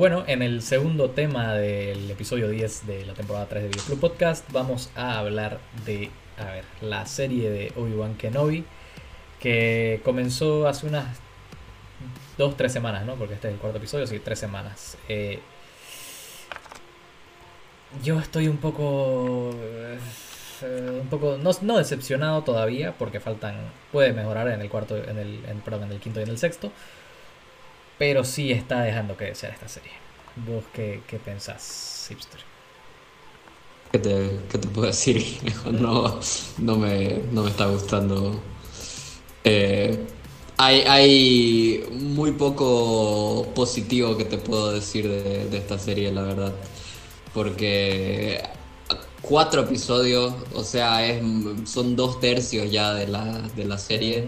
Bueno, en el segundo tema del episodio 10 de la temporada 3 de Videoclub Podcast vamos a hablar de, a ver, la serie de Obi-Wan Kenobi que comenzó hace unas 2-3 semanas, ¿no? Porque este es el cuarto episodio, sí, 3 semanas. Eh, yo estoy un poco... eh, un poco no, no decepcionado todavía porque faltan puede mejorar en el cuarto en el perdón, en el quinto y en el sexto pero sí está dejando que desear esta serie. ¿Vos qué, qué pensás, Hipster? ¿Qué te, qué te puedo decir? No, no, me, no me está gustando. Eh, hay, hay muy poco positivo que te puedo decir de, de esta serie, la verdad. Porque cuatro episodios, o sea, es, son dos tercios ya de la, de la serie.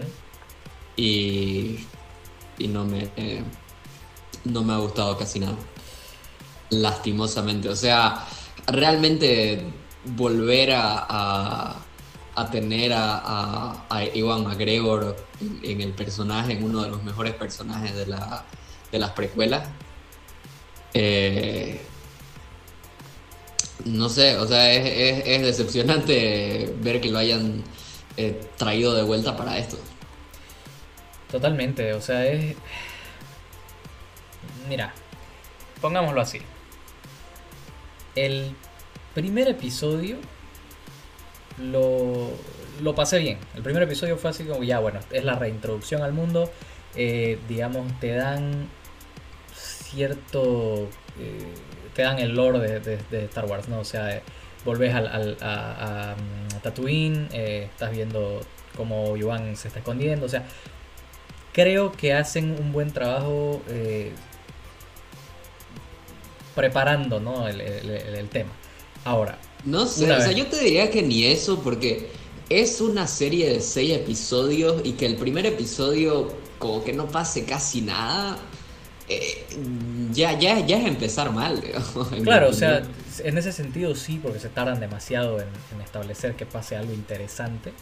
Y, y no me, eh, no me ha gustado casi nada. Lastimosamente. O sea, realmente volver a, a, tener a, a, a Iwan McGregor en, el personaje, en uno de los mejores personajes de, la, de las precuelas. Eh, no sé, o sea, es, decepcionante ver que lo hayan eh, traído de vuelta para esto. Totalmente, o sea, es... Mira, pongámoslo así. El primer episodio lo, lo pasé bien. El primer episodio fue así como, ya bueno, es la reintroducción al mundo. Eh, digamos, te dan cierto... Eh, te dan el lore de, Star Wars, ¿no? O sea, volvés al, al, a, Tatooine, eh, estás viendo cómo Obi-Wan se está escondiendo, o sea, creo que hacen un buen trabajo eh, preparando ¿no? el, el, el, el, tema. Ahora. No sé, o sea, yo te diría que ni eso, porque es una serie de seis episodios y que el primer episodio como que no pase casi nada. Eh, ya, ya, ya es empezar mal. Claro, o sea, en ese sentido sí, porque se tardan demasiado en, en establecer que pase algo interesante.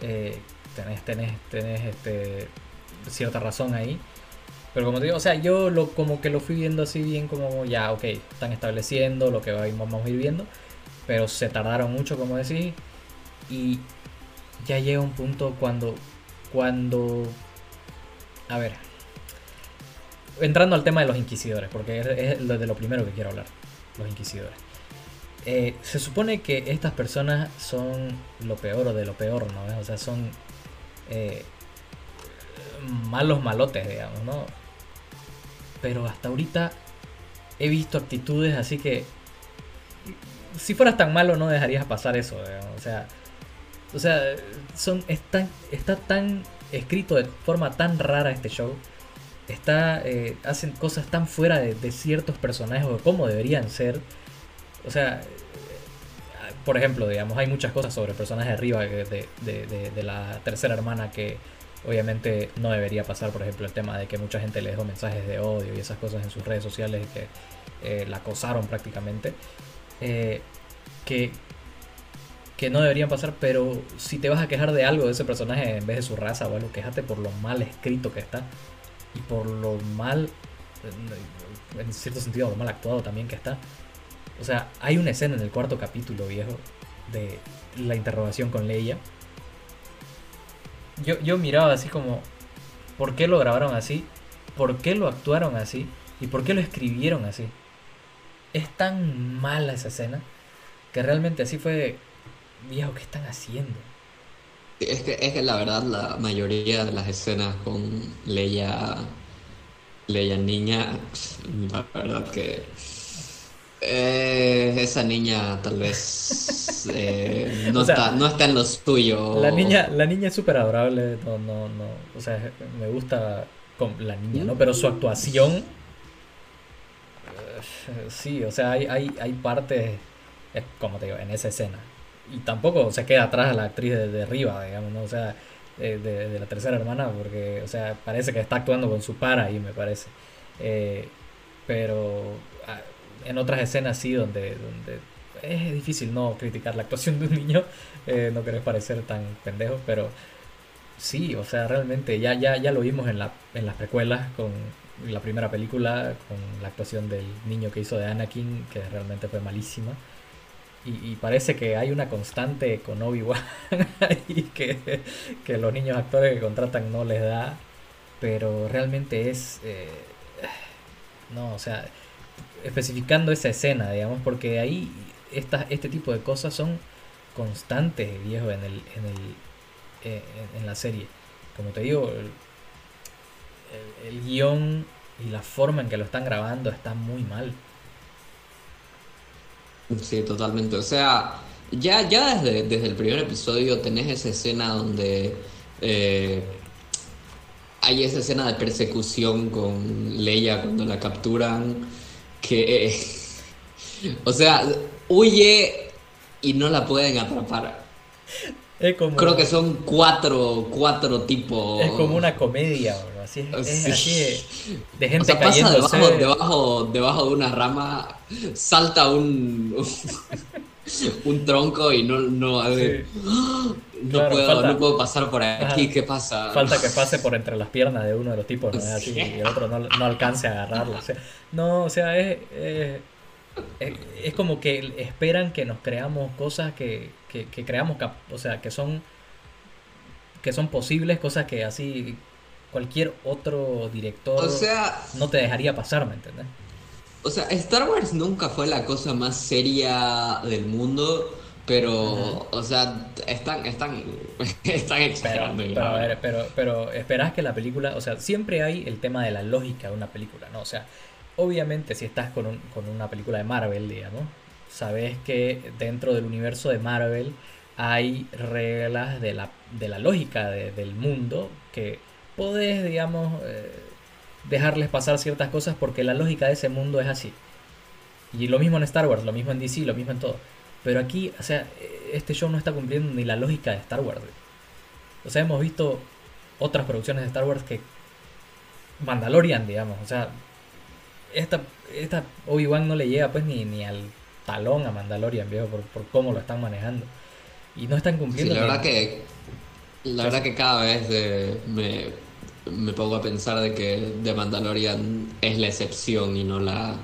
Eh, tenés, tenés, tenés este, cierta razón ahí. Pero como te digo, o sea, yo lo, como que lo fui viendo así bien como ya, ok, están estableciendo lo que vamos a ir viendo. Pero se tardaron mucho, como decís. Y ya llega un punto cuando, cuando, a ver, entrando al tema de los inquisidores, porque es, de lo primero que quiero hablar, los inquisidores. Eh, se supone que estas personas son lo peor de lo peor, ¿no? O sea, son eh, malos malotes, digamos, ¿no? Pero hasta ahorita he visto actitudes así que si fueras tan malo no dejarías pasar eso, digamos. o sea, o sea, son están está tan escrito de forma tan rara este show. Está eh, hacen cosas tan fuera de, ciertos personajes o de cómo deberían ser. O sea, por ejemplo, digamos, hay muchas cosas sobre el personaje arriba de, de, de, la tercera hermana que obviamente no debería pasar, por ejemplo, el tema de que mucha gente le dejó mensajes de odio y esas cosas en sus redes sociales y que eh, la acosaron prácticamente, eh, que, que no deberían pasar, pero si te vas a quejar de algo de ese personaje en vez de su raza o algo, quejate por lo mal escrito que está y por lo mal, en cierto sentido, lo mal actuado también que está. O sea, hay una escena en el cuarto capítulo, viejo, de la interrogación con Leia. Yo, yo miraba así como, ¿por qué lo grabaron así? ¿Por qué lo actuaron así? ¿Y por qué lo escribieron así? Es tan mala esa escena que realmente así fue, viejo, ¿qué están haciendo? Es que, es que la verdad la mayoría de las escenas con Leia, Leia niña, la verdad que eh, esa niña tal vez eh, no, o sea, está, no está en lo suyo. La niña, la niña es súper adorable, no, no, no, o sea, me gusta con la niña, ¿no? Pero su actuación, eh, sí, o sea, hay, hay, hay partes, como te digo, en esa escena. Y tampoco se queda atrás la actriz de, de arriba, digamos, ¿no? O sea, de, de, la tercera hermana, porque, o sea, parece que está actuando con su para ahí, me parece. Eh, pero en otras escenas sí, donde, donde es difícil no criticar la actuación de un niño, eh, no querés parecer tan pendejo, pero sí, o sea, realmente ya, ya, ya lo vimos en, la, en las precuelas con la primera película con la actuación del niño que hizo de Anakin, que realmente fue malísima. Y, parece que hay una constante con Obi-Wan y que, que, los niños actores que contratan no les da, pero realmente es... Eh, no, o sea, especificando esa escena, digamos, porque ahí esta, este tipo de cosas son constantes, viejo, en, el, en, el, eh, en la serie. Como te digo, el, guion y la forma en que lo están grabando está muy mal. Sí, totalmente. O sea, ya, ya desde, desde el primer episodio tenés esa escena donde eh, hay esa escena de persecución con Leia cuando la capturan, que, o sea, huye y no la pueden atrapar. Creo que son cuatro, cuatro tipos. Es como una comedia, bro. Así es, así de, gente o sea, pasa debajo, debajo, de una rama, salta un, un tronco y no, no, no, puedo, no puedo pasar por aquí. ¿Qué pasa? Falta que pase por entre las piernas de uno de los tipos y el otro no, no alcance a agarrarlo. O sea, no, o sea, es, es como que esperan que nos creamos cosas que que, creamos, o sea, que son, que son posibles, cosas que así cualquier otro director no te dejaría pasar, ¿me entiendes? O sea, Star Wars nunca fue la cosa más seria del mundo, pero, o sea, están, están, están exagerando. Pero, pero, pero, esperás que la película, o sea, siempre hay el tema de la lógica de una película, ¿no? O sea, obviamente si estás con, un, con una película de Marvel, digamos, sabes que dentro del universo de Marvel hay reglas de la, de la lógica del mundo que podés, digamos, eh, dejarles pasar ciertas cosas porque la lógica de ese mundo es así. Y lo mismo en Star Wars, lo mismo en DC, lo mismo en todo. Pero aquí, o sea, este show no está cumpliendo ni la lógica de Star Wars. O sea, hemos visto otras producciones de Star Wars que Mandalorian, digamos. O sea, esta, esta Obi-Wan no le llega pues ni, ni al talón a Mandalorian, viejo, por, por cómo lo están manejando. Y no están cumpliendo. Sí, la verdad que. La verdad que cada vez eh, me, me, pongo a pensar de que The Mandalorian es la excepción y no la,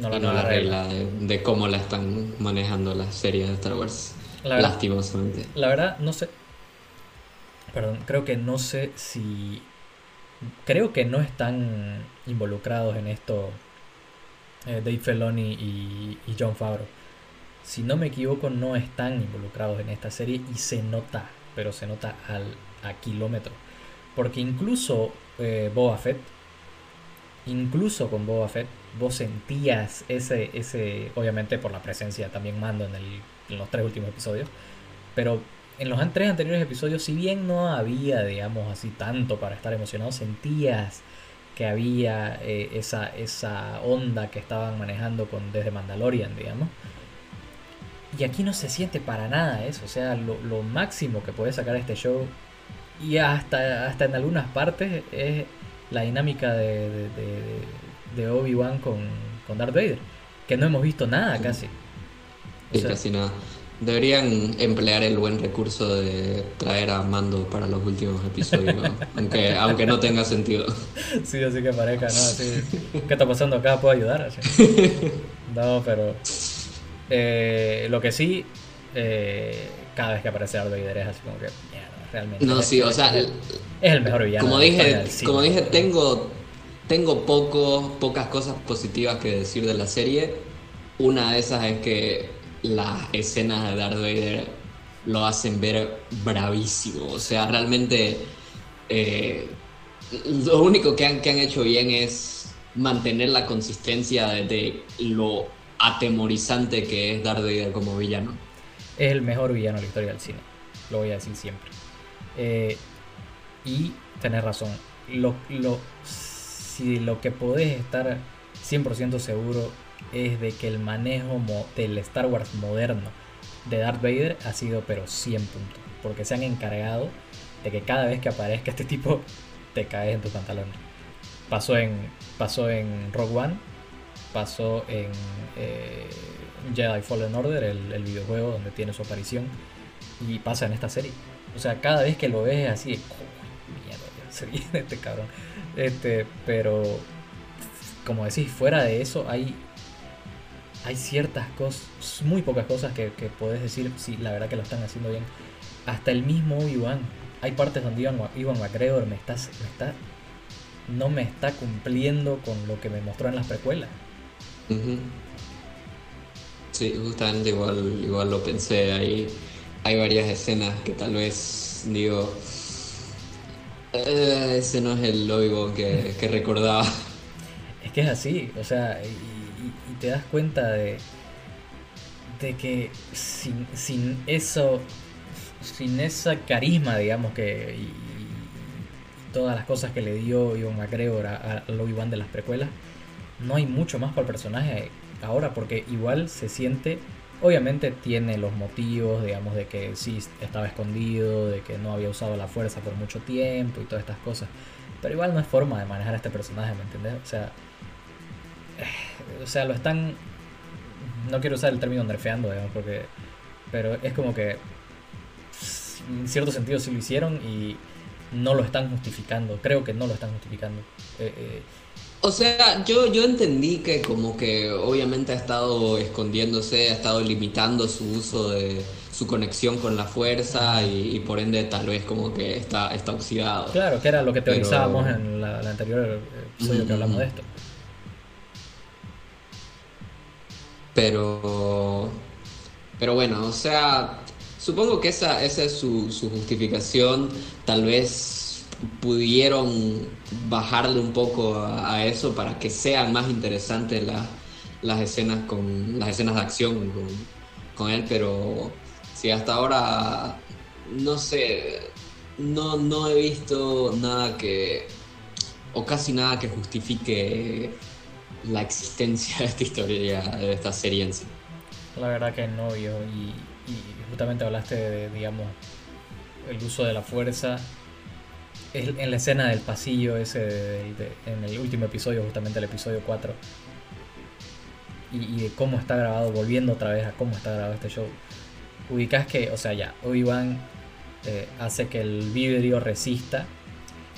la, regla, de, cómo la están manejando las series de Star Wars. lastimosamente. La verdad, no sé. Perdón, creo que no sé si. Creo que no están involucrados en esto eh, Dave Filoni y, John Favreau. Si no me equivoco, no están involucrados en esta serie y se nota, pero se nota al, a kilómetro. Porque incluso eh, Boba Fett, incluso con Boba Fett, vos sentías ese, ese, obviamente por la presencia también mando en, el, en los tres últimos episodios, pero en los tres anteriores episodios, si bien no había, digamos así, tanto para estar emocionado, sentías que había eh, esa, esa onda que estaban manejando con desde Mandalorian, digamos. Y aquí no se siente para nada eso, o sea, lo, máximo que puede sacar este show y hasta, hasta en algunas partes es la dinámica de, de, Obi-Wan con, con Darth Vader, que no hemos visto nada casi. casi nada. Deberían emplear el buen recurso de traer a Mando para los últimos episodios, aunque, aunque no tenga sentido. Sí, así que parezca, ¿no? ¿Qué está pasando acá? ¿Puedo ayudar? No, pero... Eh, lo que sí, eh, cada vez que aparece Darth Vader es así como que... realmente... No, sí, o sea... Es el, mejor villano. Como dije, como dije tengo, tengo poco, pocas cosas positivas que decir de la serie. Una de esas es que las escenas de Darth Vader lo hacen ver bravísimo. O sea, realmente eh, lo único que han, que han hecho bien es mantener la consistencia de, lo atemorizante que es Darth Vader como villano. Es el mejor villano de la historia del cine, lo voy a decir siempre. Eh, y tenés razón, lo, lo, si lo que podés estar 100% seguro es de que el manejo del Star Wars moderno de Darth Vader ha sido pero 100 puntos. Porque se han encargado de que cada vez que aparezca este tipo te caes en tus pantalones. Pasó en, pasó en Rogue One, pasó en eh, Jedi Fallen Order, el, videojuego donde tiene su aparición, y pasa en esta serie. O sea, cada vez que lo ves así, oh, mierda, se viene este cabrón. Este, pero como decís, fuera de eso hay, hay ciertas cosas, muy pocas cosas que, que podés decir, sí, la verdad que lo están haciendo bien. Hasta el mismo Obi-Wan. Hay partes donde Ivan, McGregor me está, me está, no me está cumpliendo con lo que me mostró en las precuelas. Sí, justamente igual, igual lo pensé. Hay, hay varias escenas que tal vez digo. Eh, ese no es el logo que, que, recordaba. Es que es así, o sea, y, te das cuenta de, de que sin, sin eso, sin esa carisma, digamos, que y, todas las cosas que le dio Ivan McGregor a, a Obi-Wan de las precuelas, no hay mucho más para el personaje ahora, porque igual se siente, obviamente tiene los motivos, digamos, de que sí estaba escondido, de que no había usado la fuerza por mucho tiempo y todas estas cosas, pero igual no es forma de manejar a este personaje, ¿me entiendes? O sea, eh, o sea, lo están, no quiero usar el término nerfeando, digamos, porque, pero es como que en cierto sentido sí lo hicieron y no lo están justificando, creo que no lo están justificando. Eh, eh, o sea, yo, yo entendí que como que obviamente ha estado escondiéndose, ha estado limitando su uso de su conexión con la fuerza y, por ende tal vez como que está, está oxidado. Claro, que era lo que teorizábamos en la, anterior episodio que hablamos de esto. Pero, pero bueno, o sea, supongo que esa, esa es su, su justificación, tal vez pudieron bajarle un poco a, eso para que sean más interesantes las escenas con las escenas de acción con, él, pero si hasta ahora no sé, no, no he visto nada que o casi nada que justifique la existencia de esta historia, de esta serie en sí. La verdad que no, yo, y justamente hablaste de, digamos, el uso de la fuerza en la escena del pasillo ese en el último episodio, justamente el episodio 4. Y, de cómo está grabado, volviendo otra vez a cómo está grabado este show. Ubicás que, o sea, ya, Obi-Wan eh, hace que el vidrio resista.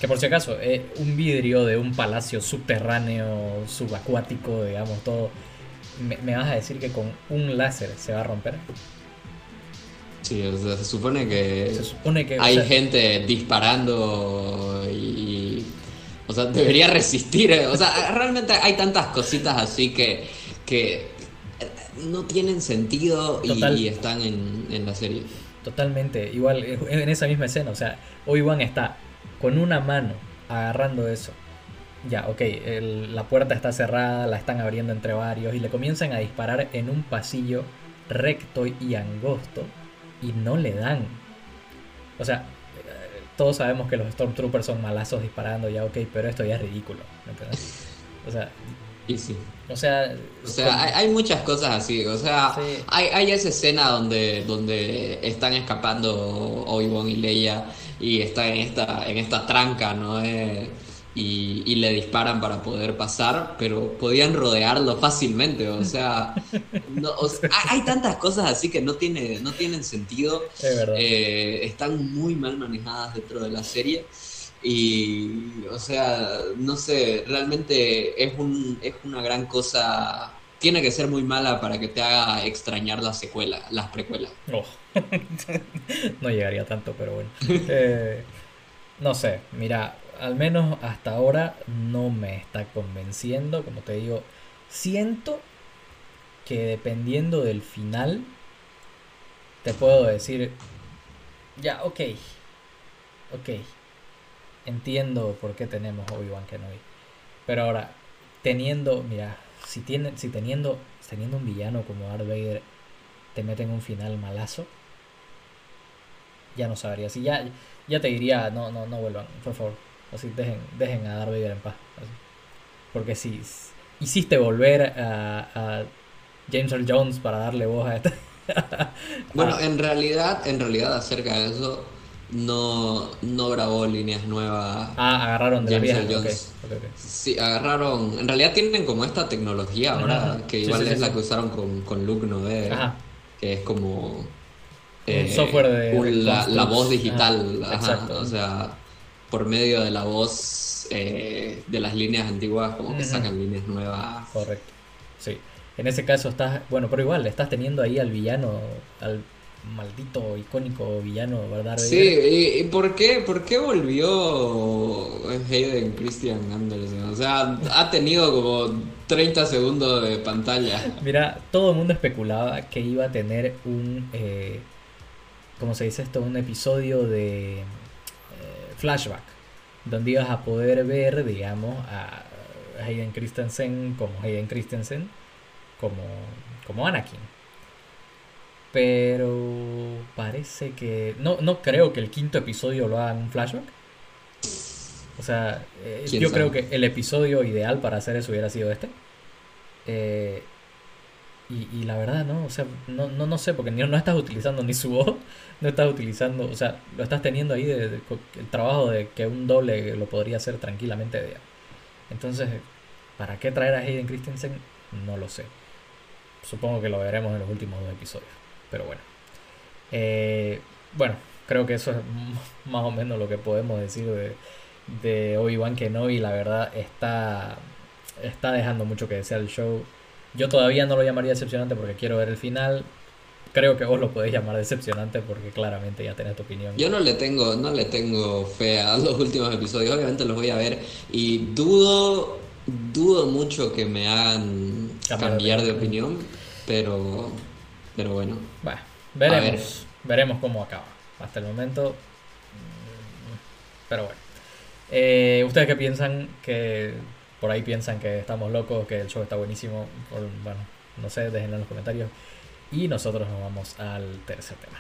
Que por si acaso, es un vidrio de un palacio subterráneo, subacuático, digamos, todo. ¿Me, vas a decir que con un láser se va a romper? Sí, o sea, se supone que, hay gente disparando y, O sea, debería resistir. Eh, o sea, realmente hay tantas cositas así que, que no tienen sentido y, están en, la serie. Totalmente, igual en esa misma escena, o sea, Obi-Wan está con una mano agarrando eso. Ya, ok, la puerta está cerrada, la están abriendo entre varios y le comienzan a disparar en un pasillo recto y angosto y no le dan. O sea, todos sabemos que los Stormtroopers son malazos disparando, ya ok, pero esto ya es ridículo. O sea. Y sí. O sea, o sea hay, muchas cosas así. O sea, hay, hay, esa escena donde, donde están escapando Obi-Wan y Leia y está en esta, en esta tranca, ¿no? Eh, y, le disparan para poder pasar, pero podían rodearlo fácilmente. O sea, hay tantas cosas así que no, tiene, no tienen sentido. Eh, están muy mal manejadas dentro de la serie. Y, o sea, no sé, realmente es, un, es una gran cosa. Tiene que ser muy mala para que te haga extrañar la secuela, las precuelas. Oh. no llegaría tanto, pero bueno. Eh, no sé, mira, al menos hasta ahora no me está convenciendo. Como te digo, siento que dependiendo del final, te puedo decir, ya, ok, ok, entiendo por qué tenemos Obi-Wan Kenobi. Pero ahora, teniendo, mira, si, tiene, si teniendo, teniendo un villano como Darth Vader, te meten un final malazo, ya no sabría. Si ya, ya te diría, no, no, no vuelvan, por favor Así, dejen, dejen a Darth Vader en paz. Porque si hiciste volver a, James Earl Jones para darle voz a esta. bueno, en realidad, en realidad acerca de eso, no, no grabó líneas nuevas. Ah, agarraron de James Earl Jones. Sí, agarraron. En realidad tienen como esta tecnología ahora, que igual es la que usaron con, con Luke Node, que es como. Eh, software de. la, voz digital. Exacto. O sea por medio de la voz eh, de las líneas antiguas, como que sacan líneas nuevas. Correcto. Sí. En ese caso estás, bueno, pero igual, estás teniendo ahí al villano, al maldito, icónico villano, ¿verdad? Sí, ¿y, por, qué, por qué volvió Hayden Christian Anderson? O sea, ha tenido como 30 segundos de pantalla. Mira, todo el mundo especulaba que iba a tener un, eh, ¿cómo se dice esto? Un episodio de eh, flashback, donde ibas a poder ver, digamos, a Hayden Christensen como Hayden Christensen, como, como Anakin pero parece que. No, no creo que el quinto episodio lo haga en un flashback. O sea, eh, yo creo que el episodio ideal para hacer eso hubiera sido este. Eh, y, la verdad, ¿no? O sea, no, no, no sé, porque no, no estás utilizando ni su voz, no estás utilizando, o sea, lo estás teniendo ahí de, el trabajo de que un doble lo podría hacer tranquilamente. De, entonces, ¿para qué traer a Hayden Christensen? No lo sé. Supongo que lo veremos en los últimos dos episodios. Pero bueno. Eh, bueno, creo que eso es más o menos lo que podemos decir de, de Obi-Wan Kenobi. La verdad está, está dejando mucho que desear el show. Yo todavía no lo llamaría decepcionante porque quiero ver el final. Creo que vos lo podés llamar decepcionante porque claramente ya tenés tu opinión. Yo no le tengo, no le tengo fe a los últimos episodios. Obviamente los voy a ver y dudo, dudo mucho que me hagan cambiar, de opinión, pero pero bueno. Bueno, veremos. Veremos cómo acaba. Hasta el momento. Mm, pero bueno. Eh, ¿Ustedes qué piensan? Que por ahí piensan que estamos locos, que el show está buenísimo. bueno, no sé, déjenlo en los comentarios. Y nosotros nos vamos al tercer tema.